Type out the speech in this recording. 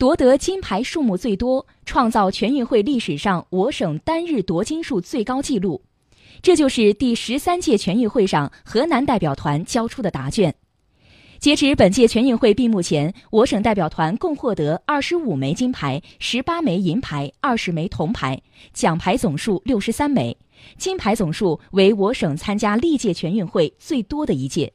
夺得金牌数目最多创造全运会历史上我省单日夺金数最高纪录。这就是第十三届全运会上河南代表团交出的答卷。截止本届全运会闭幕前我省代表团共获得二十五枚金牌十八枚银牌二十枚铜牌奖牌总数六十三枚。金牌总数为我省参加历届全运会最多的一届。